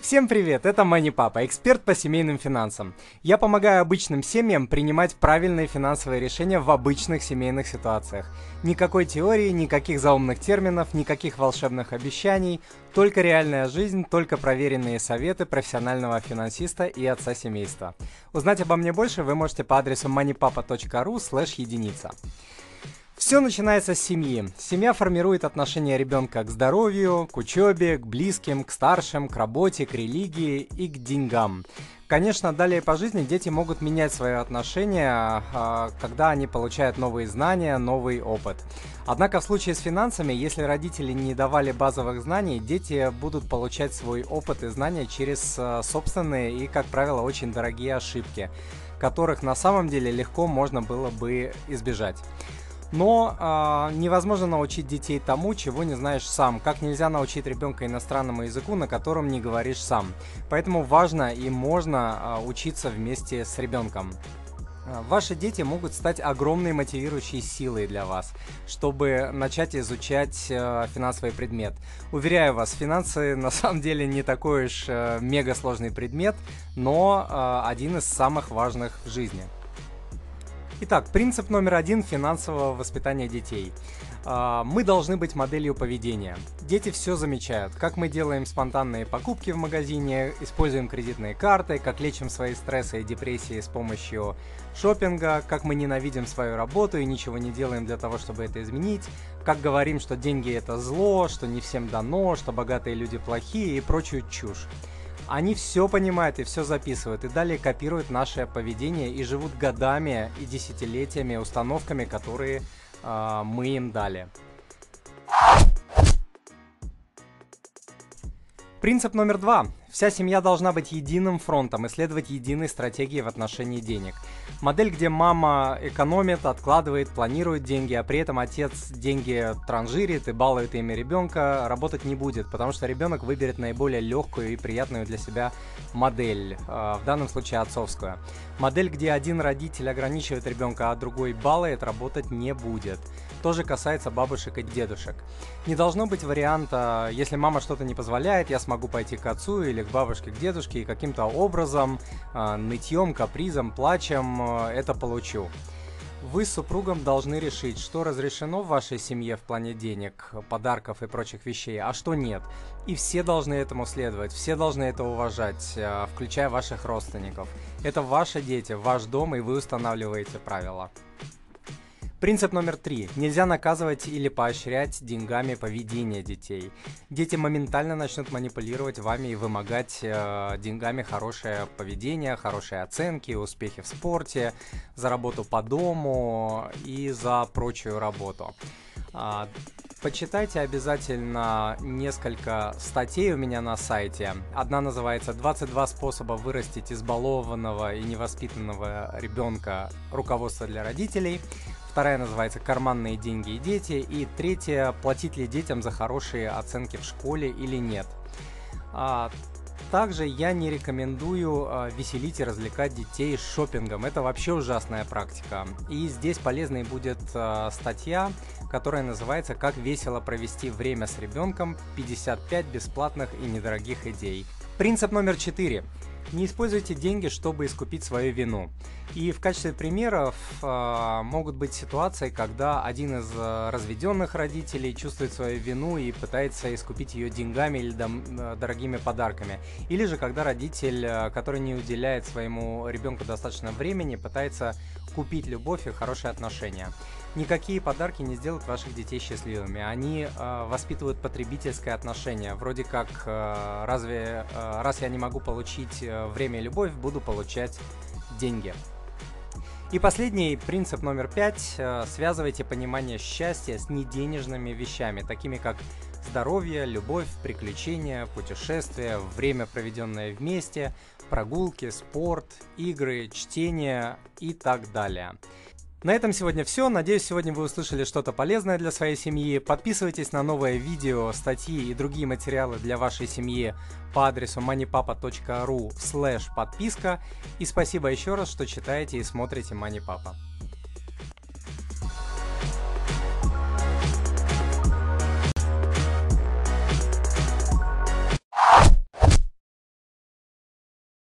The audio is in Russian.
Всем привет, это Мани Папа, эксперт по семейным финансам. Я помогаю обычным семьям принимать правильные финансовые решения в обычных семейных ситуациях. Никакой теории, никаких заумных терминов, никаких волшебных обещаний, только реальная жизнь, только проверенные советы профессионального финансиста и отца семейства. Узнать обо мне больше вы можете по адресу moneypapa.ru единица. Все начинается с семьи. Семья формирует отношение ребенка к здоровью, к учебе, к близким, к старшим, к работе, к религии и к деньгам. Конечно, далее по жизни дети могут менять свое отношение, а, когда они получают новые знания, новый опыт. Однако в случае с финансами, если родители не давали базовых знаний, дети будут получать свой опыт и знания через а, собственные и, как правило, очень дорогие ошибки, которых на самом деле легко можно было бы избежать. Но э, невозможно научить детей тому, чего не знаешь сам. Как нельзя научить ребенка иностранному языку, на котором не говоришь сам. Поэтому важно и можно э, учиться вместе с ребенком. Ваши дети могут стать огромной мотивирующей силой для вас, чтобы начать изучать э, финансовый предмет. Уверяю вас, финансы на самом деле не такой уж э, мега сложный предмет, но э, один из самых важных в жизни. Итак, принцип номер один финансового воспитания детей. А, мы должны быть моделью поведения. Дети все замечают. Как мы делаем спонтанные покупки в магазине, используем кредитные карты, как лечим свои стрессы и депрессии с помощью шопинга, как мы ненавидим свою работу и ничего не делаем для того, чтобы это изменить, как говорим, что деньги это зло, что не всем дано, что богатые люди плохие и прочую чушь. Они все понимают и все записывают, и далее копируют наше поведение и живут годами и десятилетиями установками, которые э, мы им дали. Принцип номер два. Вся семья должна быть единым фронтом и следовать единой стратегии в отношении денег. Модель, где мама экономит, откладывает, планирует деньги, а при этом отец деньги транжирит и балует ими ребенка, работать не будет, потому что ребенок выберет наиболее легкую и приятную для себя модель, а, в данном случае отцовскую. Модель, где один родитель ограничивает ребенка, а другой балует, работать не будет. Тоже касается бабушек и дедушек. Не должно быть варианта, если мама что-то не позволяет, я смогу пойти к отцу или к бабушке, к дедушке и каким-то образом, э, нытьем, капризом, плачем э, это получу. Вы с супругом должны решить, что разрешено в вашей семье в плане денег, подарков и прочих вещей, а что нет. И все должны этому следовать, все должны это уважать, э, включая ваших родственников. Это ваши дети, ваш дом, и вы устанавливаете правила. Принцип номер три. Нельзя наказывать или поощрять деньгами поведение детей. Дети моментально начнут манипулировать вами и вымогать э, деньгами хорошее поведение, хорошие оценки, успехи в спорте, за работу по дому и за прочую работу. А, почитайте обязательно несколько статей у меня на сайте. Одна называется «22 способа вырастить избалованного и невоспитанного ребенка. Руководство для родителей». Вторая называется «Карманные деньги и дети». И третья «Платить ли детям за хорошие оценки в школе или нет». А, также я не рекомендую э, веселить и развлекать детей шопингом. Это вообще ужасная практика. И здесь полезной будет э, статья, которая называется «Как весело провести время с ребенком. 55 бесплатных и недорогих идей». Принцип номер четыре. Не используйте деньги, чтобы искупить свою вину. И в качестве примеров э, могут быть ситуации, когда один из э, разведенных родителей чувствует свою вину и пытается искупить ее деньгами или дом, э, дорогими подарками. Или же когда родитель, который не уделяет своему ребенку достаточно времени, пытается купить любовь и хорошие отношения. Никакие подарки не сделают ваших детей счастливыми. Они э, воспитывают потребительское отношение. Вроде как, э, разве э, раз я не могу получить э, время и любовь, буду получать деньги. И последний принцип номер пять. Э, связывайте понимание счастья с неденежными вещами, такими как здоровье, любовь, приключения, путешествия, время, проведенное вместе, прогулки, спорт, игры, чтение и так далее. На этом сегодня все. Надеюсь, сегодня вы услышали что-то полезное для своей семьи. Подписывайтесь на новое видео, статьи и другие материалы для вашей семьи по адресу moneypapa.ru слэш подписка. И спасибо еще раз, что читаете и смотрите Papa.